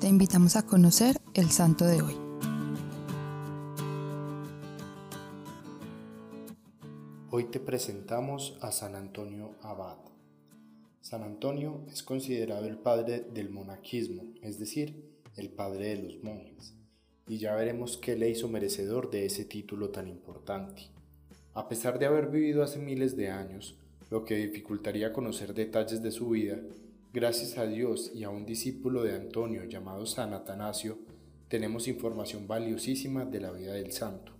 Te invitamos a conocer el santo de hoy. Hoy te presentamos a San Antonio Abad. San Antonio es considerado el padre del monaquismo, es decir, el padre de los monjes, y ya veremos qué le hizo merecedor de ese título tan importante. A pesar de haber vivido hace miles de años, lo que dificultaría conocer detalles de su vida, Gracias a Dios y a un discípulo de Antonio llamado San Atanasio, tenemos información valiosísima de la vida del santo.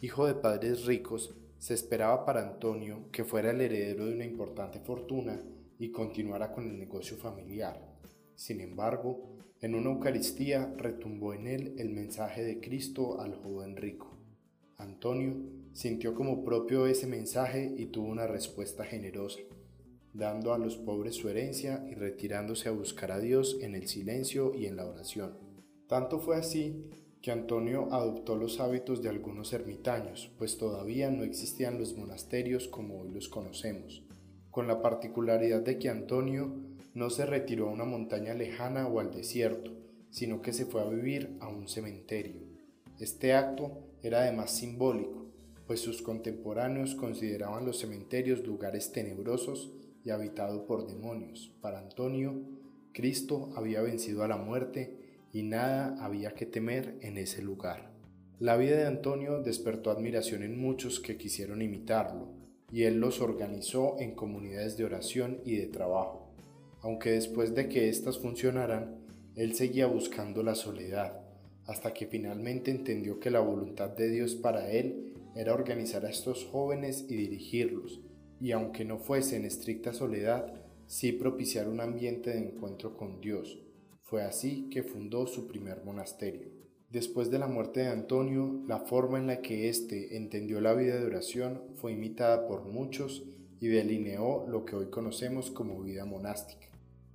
Hijo de padres ricos, se esperaba para Antonio que fuera el heredero de una importante fortuna y continuara con el negocio familiar. Sin embargo, en una Eucaristía retumbó en él el mensaje de Cristo al joven rico. Antonio sintió como propio ese mensaje y tuvo una respuesta generosa dando a los pobres su herencia y retirándose a buscar a Dios en el silencio y en la oración. Tanto fue así que Antonio adoptó los hábitos de algunos ermitaños, pues todavía no existían los monasterios como hoy los conocemos, con la particularidad de que Antonio no se retiró a una montaña lejana o al desierto, sino que se fue a vivir a un cementerio. Este acto era además simbólico, pues sus contemporáneos consideraban los cementerios lugares tenebrosos y habitado por demonios. Para Antonio, Cristo había vencido a la muerte y nada había que temer en ese lugar. La vida de Antonio despertó admiración en muchos que quisieron imitarlo, y él los organizó en comunidades de oración y de trabajo. Aunque después de que éstas funcionaran, él seguía buscando la soledad, hasta que finalmente entendió que la voluntad de Dios para él era organizar a estos jóvenes y dirigirlos, y aunque no fuese en estricta soledad, sí propiciar un ambiente de encuentro con Dios. Fue así que fundó su primer monasterio. Después de la muerte de Antonio, la forma en la que éste entendió la vida de oración fue imitada por muchos y delineó lo que hoy conocemos como vida monástica.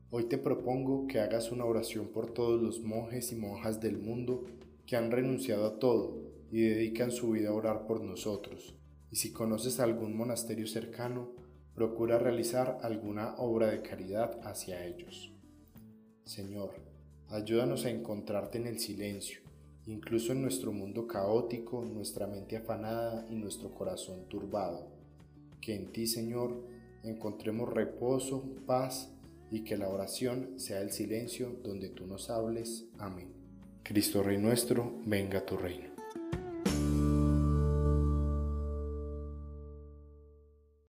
Hoy te propongo que hagas una oración por todos los monjes y monjas del mundo que han renunciado a todo y dedican su vida a orar por nosotros, y si conoces algún monasterio cercano, procura realizar alguna obra de caridad hacia ellos. Señor, ayúdanos a encontrarte en el silencio, incluso en nuestro mundo caótico, nuestra mente afanada y nuestro corazón turbado. Que en ti, Señor, encontremos reposo, paz y que la oración sea el silencio donde tú nos hables. Amén. Cristo Rey nuestro, venga tu reino.